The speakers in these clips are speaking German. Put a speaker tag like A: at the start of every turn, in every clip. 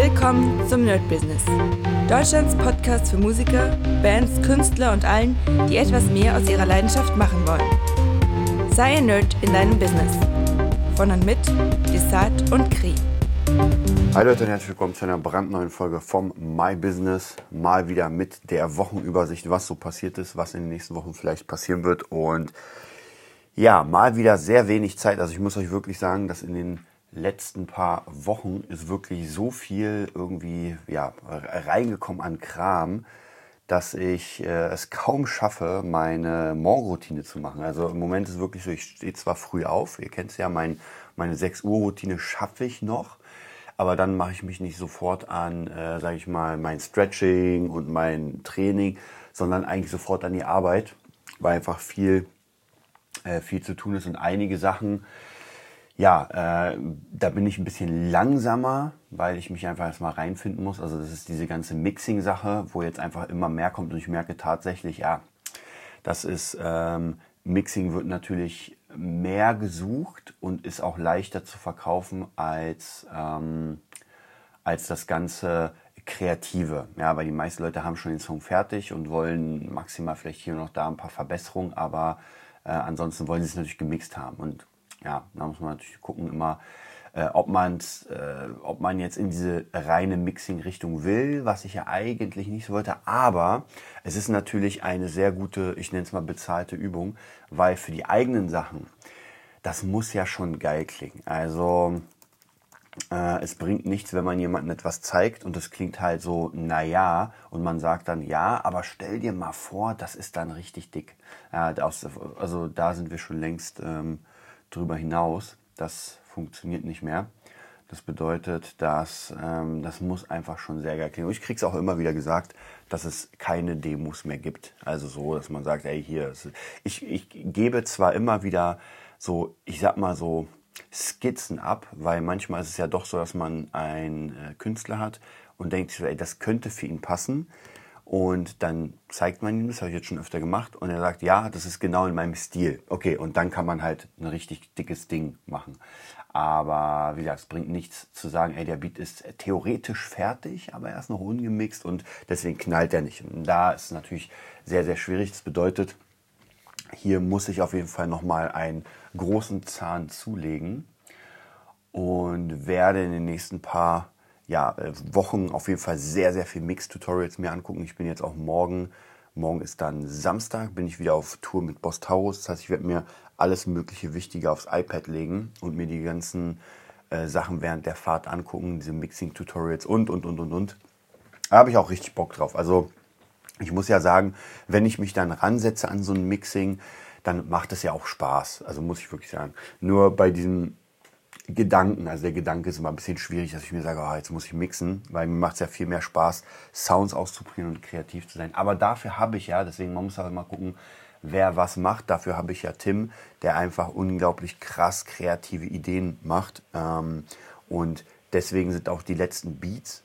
A: Willkommen zum Nerd Business. Deutschlands Podcast für Musiker, Bands, Künstler und allen, die etwas mehr aus ihrer Leidenschaft machen wollen. Sei ein Nerd in deinem Business. Von und mit Desart und Kri.
B: Hi Leute und herzlich willkommen zu einer brandneuen Folge vom My Business. Mal wieder mit der Wochenübersicht, was so passiert ist, was in den nächsten Wochen vielleicht passieren wird. Und ja, mal wieder sehr wenig Zeit. Also ich muss euch wirklich sagen, dass in den letzten paar Wochen ist wirklich so viel irgendwie ja, reingekommen an Kram, dass ich äh, es kaum schaffe, meine Morgenroutine zu machen. Also im Moment ist wirklich so, ich stehe zwar früh auf, ihr kennt es ja, mein, meine 6 Uhr Routine schaffe ich noch, aber dann mache ich mich nicht sofort an, äh, sage ich mal, mein Stretching und mein Training, sondern eigentlich sofort an die Arbeit, weil einfach viel, äh, viel zu tun ist und einige Sachen, ja, äh, da bin ich ein bisschen langsamer, weil ich mich einfach erstmal reinfinden muss. Also das ist diese ganze Mixing-Sache, wo jetzt einfach immer mehr kommt und ich merke tatsächlich, ja, das ist, ähm, Mixing wird natürlich mehr gesucht und ist auch leichter zu verkaufen als, ähm, als das ganze Kreative. Ja, weil die meisten Leute haben schon den Song fertig und wollen maximal vielleicht hier noch da ein paar Verbesserungen, aber äh, ansonsten wollen sie es natürlich gemixt haben. Und ja, da muss man natürlich gucken immer, äh, ob, man's, äh, ob man jetzt in diese reine Mixing-Richtung will, was ich ja eigentlich nicht so wollte. Aber es ist natürlich eine sehr gute, ich nenne es mal bezahlte Übung, weil für die eigenen Sachen, das muss ja schon geil klingen. Also äh, es bringt nichts, wenn man jemandem etwas zeigt und es klingt halt so, naja, und man sagt dann, ja, aber stell dir mal vor, das ist dann richtig dick. Ja, das, also da sind wir schon längst ähm, drüber hinaus. Das funktioniert nicht mehr. Das bedeutet, dass ähm, das muss einfach schon sehr geil klingen. Und ich kriege es auch immer wieder gesagt, dass es keine Demos mehr gibt. Also so, dass man sagt, ey, hier, ich, ich gebe zwar immer wieder so, ich sag mal so, Skizzen ab, weil manchmal ist es ja doch so, dass man einen äh, Künstler hat und denkt ey, das könnte für ihn passen. Und dann zeigt man ihm, das habe ich jetzt schon öfter gemacht, und er sagt, ja, das ist genau in meinem Stil. Okay, und dann kann man halt ein richtig dickes Ding machen. Aber wie gesagt, es bringt nichts zu sagen, ey, der Beat ist theoretisch fertig, aber er ist noch ungemixt und deswegen knallt er nicht. Und da ist es natürlich sehr, sehr schwierig. Das bedeutet, hier muss ich auf jeden Fall nochmal einen großen Zahn zulegen und werde in den nächsten paar ja, äh, Wochen auf jeden Fall sehr, sehr viel Mix-Tutorials mir angucken. Ich bin jetzt auch morgen, morgen ist dann Samstag, bin ich wieder auf Tour mit Boss Taurus. Das heißt, ich werde mir alles mögliche Wichtige aufs iPad legen und mir die ganzen äh, Sachen während der Fahrt angucken, diese Mixing-Tutorials und, und, und, und, und. Da habe ich auch richtig Bock drauf. Also ich muss ja sagen, wenn ich mich dann ransetze an so ein Mixing, dann macht es ja auch Spaß. Also muss ich wirklich sagen. Nur bei diesem Gedanken. Also der Gedanke ist immer ein bisschen schwierig, dass ich mir sage, oh, jetzt muss ich mixen, weil mir macht es ja viel mehr Spaß, Sounds auszuprobieren und kreativ zu sein. Aber dafür habe ich ja, deswegen man muss auch immer gucken, wer was macht. Dafür habe ich ja Tim, der einfach unglaublich krass kreative Ideen macht. Ähm, und deswegen sind auch die letzten Beats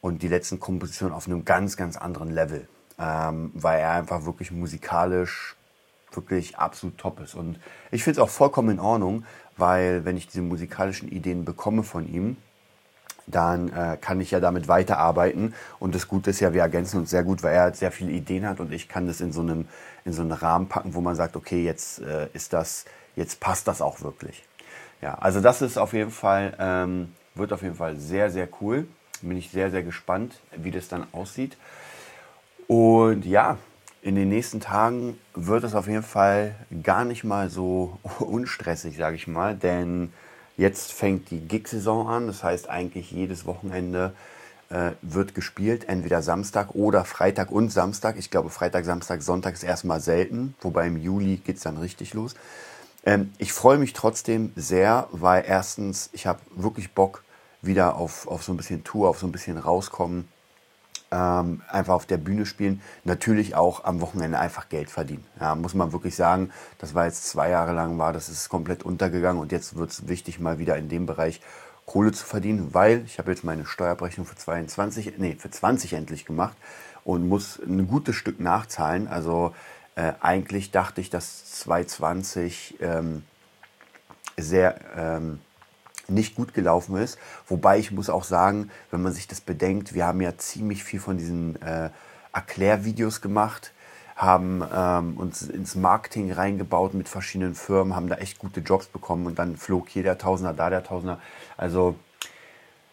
B: und die letzten Kompositionen auf einem ganz, ganz anderen Level. Ähm, weil er einfach wirklich musikalisch wirklich absolut top ist. Und ich finde es auch vollkommen in Ordnung, weil wenn ich diese musikalischen Ideen bekomme von ihm, dann äh, kann ich ja damit weiterarbeiten. Und das Gute ist ja, wir ergänzen uns sehr gut, weil er sehr viele Ideen hat und ich kann das in so einem, in so einen Rahmen packen, wo man sagt, okay, jetzt äh, ist das, jetzt passt das auch wirklich. Ja, also das ist auf jeden Fall, ähm, wird auf jeden Fall sehr, sehr cool. Bin ich sehr, sehr gespannt, wie das dann aussieht. Und ja, in den nächsten Tagen wird es auf jeden Fall gar nicht mal so unstressig, sage ich mal, denn jetzt fängt die Gig-Saison an. Das heißt, eigentlich jedes Wochenende äh, wird gespielt, entweder Samstag oder Freitag und Samstag. Ich glaube, Freitag, Samstag, Sonntag ist erstmal selten, wobei im Juli geht es dann richtig los. Ähm, ich freue mich trotzdem sehr, weil erstens, ich habe wirklich Bock wieder auf, auf so ein bisschen Tour, auf so ein bisschen rauskommen ähm, einfach auf der Bühne spielen, natürlich auch am Wochenende einfach Geld verdienen. Ja, muss man wirklich sagen, das war jetzt zwei Jahre lang war, das ist komplett untergegangen und jetzt wird es wichtig, mal wieder in dem Bereich Kohle zu verdienen, weil ich habe jetzt meine Steuerabrechnung für 22, nee, für 20 endlich gemacht und muss ein gutes Stück nachzahlen. Also äh, eigentlich dachte ich, dass 2020 ähm, sehr ähm, nicht gut gelaufen ist. Wobei ich muss auch sagen, wenn man sich das bedenkt, wir haben ja ziemlich viel von diesen äh, Erklärvideos gemacht, haben ähm, uns ins Marketing reingebaut mit verschiedenen Firmen, haben da echt gute Jobs bekommen und dann flog hier der Tausender, da der Tausender. Also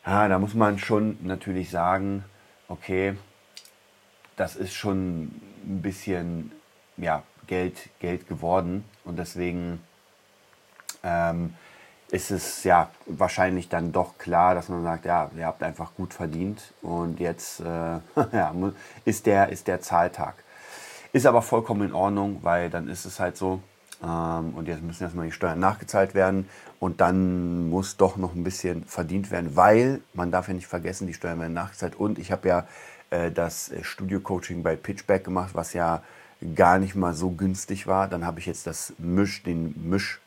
B: ja, da muss man schon natürlich sagen, okay, das ist schon ein bisschen ja, Geld, Geld geworden und deswegen ähm, ist es ja wahrscheinlich dann doch klar, dass man sagt, ja, ihr habt einfach gut verdient und jetzt äh, ja, ist, der, ist der Zahltag. Ist aber vollkommen in Ordnung, weil dann ist es halt so. Ähm, und jetzt müssen erstmal die Steuern nachgezahlt werden und dann muss doch noch ein bisschen verdient werden, weil man darf ja nicht vergessen, die Steuern werden nachgezahlt. Und ich habe ja äh, das Studio-Coaching bei Pitchback gemacht, was ja gar nicht mal so günstig war. Dann habe ich jetzt das Misch, den Misch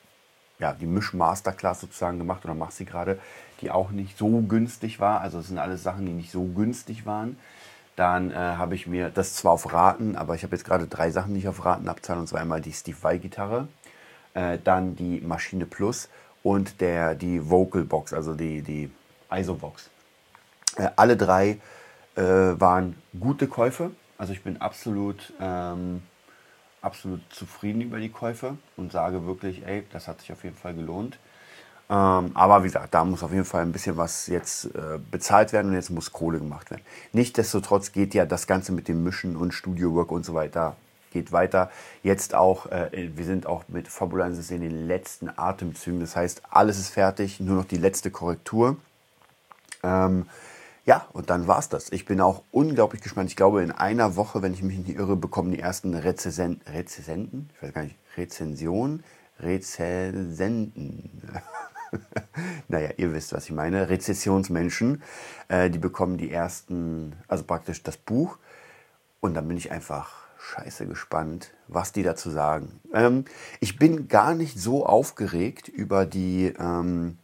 B: ja, die Misch-Masterclass sozusagen gemacht oder mache sie gerade, die auch nicht so günstig war. Also es sind alles Sachen, die nicht so günstig waren. Dann äh, habe ich mir das zwar auf Raten, aber ich habe jetzt gerade drei Sachen, die ich auf Raten abzahle. Und zwar einmal die Steve Vai-Gitarre, äh, dann die Maschine Plus und der, die Vocal Box, also die, die ISO-Box. Äh, alle drei äh, waren gute Käufe. Also ich bin absolut ähm, absolut zufrieden über die Käufe und sage wirklich, ey, das hat sich auf jeden Fall gelohnt. Ähm, aber wie gesagt, da muss auf jeden Fall ein bisschen was jetzt äh, bezahlt werden und jetzt muss Kohle gemacht werden. Nichtsdestotrotz geht ja das Ganze mit dem Mischen und Studio Work und so weiter geht weiter. Jetzt auch, äh, wir sind auch mit Fabulensis in den letzten Atemzügen. Das heißt, alles ist fertig, nur noch die letzte Korrektur. Ähm, ja, und dann war's das. Ich bin auch unglaublich gespannt. Ich glaube, in einer Woche, wenn ich mich nicht irre, bekommen die ersten Rezensen Rezensenten, ich weiß gar nicht, Rezension, Rezensenten. naja, ihr wisst, was ich meine. Rezessionsmenschen, äh, die bekommen die ersten, also praktisch das Buch. Und dann bin ich einfach scheiße gespannt, was die dazu sagen. Ähm, ich bin gar nicht so aufgeregt über die, ähm,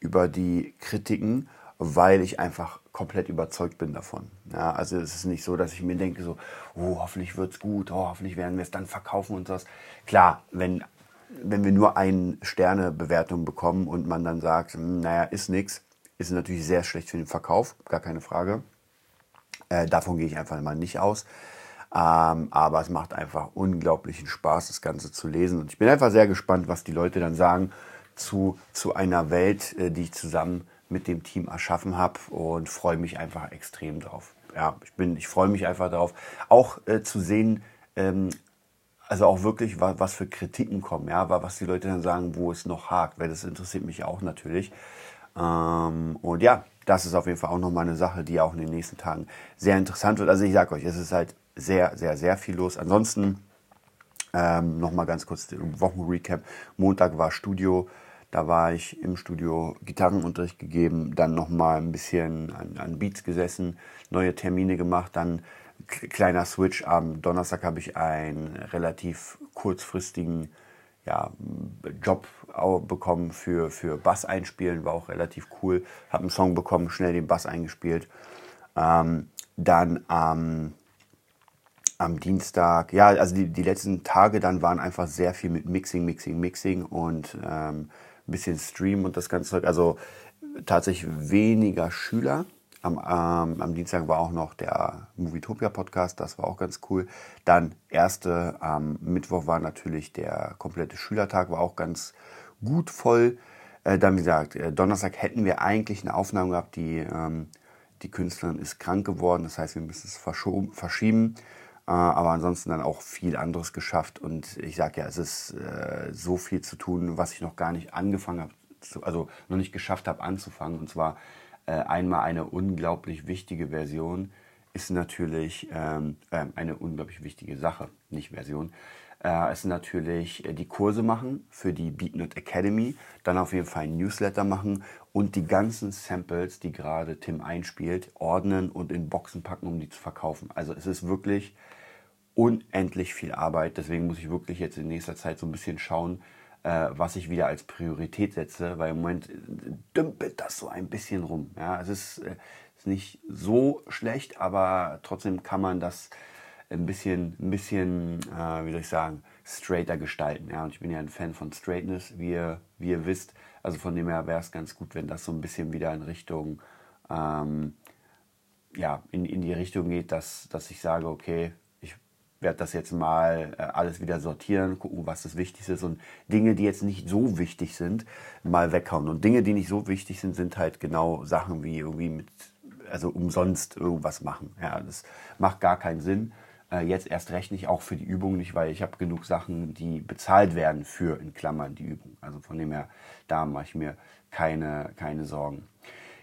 B: über die Kritiken, weil ich einfach komplett überzeugt bin davon. Ja, also es ist nicht so, dass ich mir denke, so, oh, hoffentlich wird es gut, oh, hoffentlich werden wir es dann verkaufen und sowas. Klar, wenn, wenn wir nur eine Sternebewertung bekommen und man dann sagt, hm, naja, ist nichts, ist natürlich sehr schlecht für den Verkauf, gar keine Frage. Äh, davon gehe ich einfach mal nicht aus. Ähm, aber es macht einfach unglaublichen Spaß, das Ganze zu lesen. Und ich bin einfach sehr gespannt, was die Leute dann sagen zu, zu einer Welt, äh, die ich zusammen mit dem Team erschaffen habe und freue mich einfach extrem drauf. Ja, ich bin, ich freue mich einfach darauf, auch äh, zu sehen, ähm, also auch wirklich, was, was für Kritiken kommen, ja, was die Leute dann sagen, wo es noch hakt, weil das interessiert mich auch natürlich. Ähm, und ja, das ist auf jeden Fall auch nochmal eine Sache, die auch in den nächsten Tagen sehr interessant wird. Also ich sage euch, es ist halt sehr, sehr, sehr viel los. Ansonsten ähm, nochmal ganz kurz den Wochenrecap. Montag war Studio. Da war ich im Studio Gitarrenunterricht gegeben, dann nochmal ein bisschen an, an, Beats gesessen, neue Termine gemacht, dann kleiner Switch. Am Donnerstag habe ich einen relativ kurzfristigen ja, Job bekommen für, für Bass einspielen, war auch relativ cool. Habe einen Song bekommen, schnell den Bass eingespielt. Ähm, dann am, am Dienstag, ja, also die, die letzten Tage dann waren einfach sehr viel mit Mixing, Mixing, Mixing und ähm, ein bisschen streamen und das ganze Zeug. Also tatsächlich weniger Schüler. Am, ähm, am Dienstag war auch noch der Movietopia Podcast, das war auch ganz cool. Dann erste, am Mittwoch war natürlich der komplette Schülertag, war auch ganz gut voll. Äh, dann, wie gesagt, äh, Donnerstag hätten wir eigentlich eine Aufnahme gehabt, die, ähm, die Künstlerin ist krank geworden, das heißt, wir müssen es verschieben. Äh, aber ansonsten dann auch viel anderes geschafft. Und ich sage ja, es ist äh, so viel zu tun, was ich noch gar nicht angefangen habe, also noch nicht geschafft habe anzufangen. Und zwar äh, einmal eine unglaublich wichtige Version ist natürlich ähm, äh, eine unglaublich wichtige Sache, nicht Version. Äh, ist natürlich die Kurse machen für die BeatNut Academy, dann auf jeden Fall ein Newsletter machen und die ganzen Samples, die gerade Tim einspielt, ordnen und in Boxen packen, um die zu verkaufen. Also es ist wirklich unendlich viel Arbeit. Deswegen muss ich wirklich jetzt in nächster Zeit so ein bisschen schauen, äh, was ich wieder als Priorität setze, weil im Moment äh, dümpelt das so ein bisschen rum. Ja, es ist, äh, ist nicht so schlecht, aber trotzdem kann man das ein bisschen, ein bisschen, äh, wie soll ich sagen, straighter gestalten. Ja, und ich bin ja ein Fan von Straightness, wie ihr, wie ihr wisst. Also von dem her wäre es ganz gut, wenn das so ein bisschen wieder in Richtung, ähm, ja, in, in die Richtung geht, dass, dass ich sage, okay, ich werde das jetzt mal äh, alles wieder sortieren, gucken, was das Wichtigste ist und Dinge, die jetzt nicht so wichtig sind, mal weghauen. Und Dinge, die nicht so wichtig sind, sind halt genau Sachen wie irgendwie mit, also umsonst irgendwas machen. Ja, das macht gar keinen Sinn. Äh, jetzt erst recht nicht, auch für die Übung nicht, weil ich habe genug Sachen, die bezahlt werden für, in Klammern, die Übung. Also von dem her, da mache ich mir keine, keine Sorgen.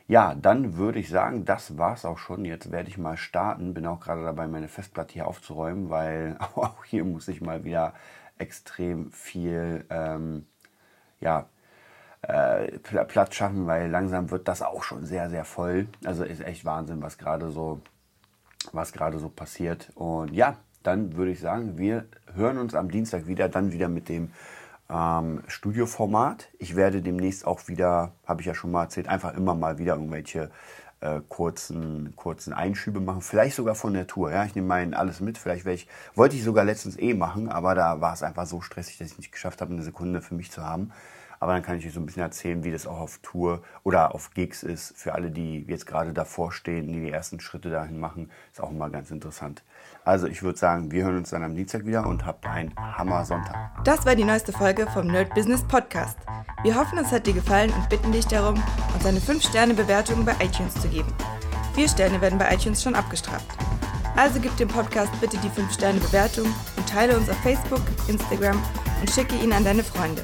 B: Ja, dann würde ich sagen, das war's auch schon. Jetzt werde ich mal starten. Bin auch gerade dabei, meine Festplatte hier aufzuräumen, weil auch hier muss ich mal wieder extrem viel ähm, ja, äh, Platz schaffen, weil langsam wird das auch schon sehr, sehr voll. Also ist echt Wahnsinn, was gerade so was gerade so passiert. Und ja, dann würde ich sagen, wir hören uns am Dienstag wieder, dann wieder mit dem ähm, Studioformat. Ich werde demnächst auch wieder, habe ich ja schon mal erzählt, einfach immer mal wieder irgendwelche äh, kurzen, kurzen Einschübe machen. Vielleicht sogar von der Tour. Ja, ich nehme meinen alles mit. Vielleicht ich, wollte ich sogar letztens eh machen, aber da war es einfach so stressig, dass ich nicht geschafft habe, eine Sekunde für mich zu haben. Aber dann kann ich euch so ein bisschen erzählen, wie das auch auf Tour oder auf Gigs ist. Für alle, die jetzt gerade davor stehen, die die ersten Schritte dahin machen, ist auch immer ganz interessant. Also ich würde sagen, wir hören uns dann am Dienstag wieder und habt einen Hammer Sonntag.
A: Das war die neueste Folge vom Nerd Business Podcast. Wir hoffen, es hat dir gefallen und bitten dich darum, uns eine 5-Sterne-Bewertung bei iTunes zu geben. Vier Sterne werden bei iTunes schon abgestraft. Also gib dem Podcast bitte die 5-Sterne-Bewertung und teile uns auf Facebook, Instagram und schicke ihn an deine Freunde.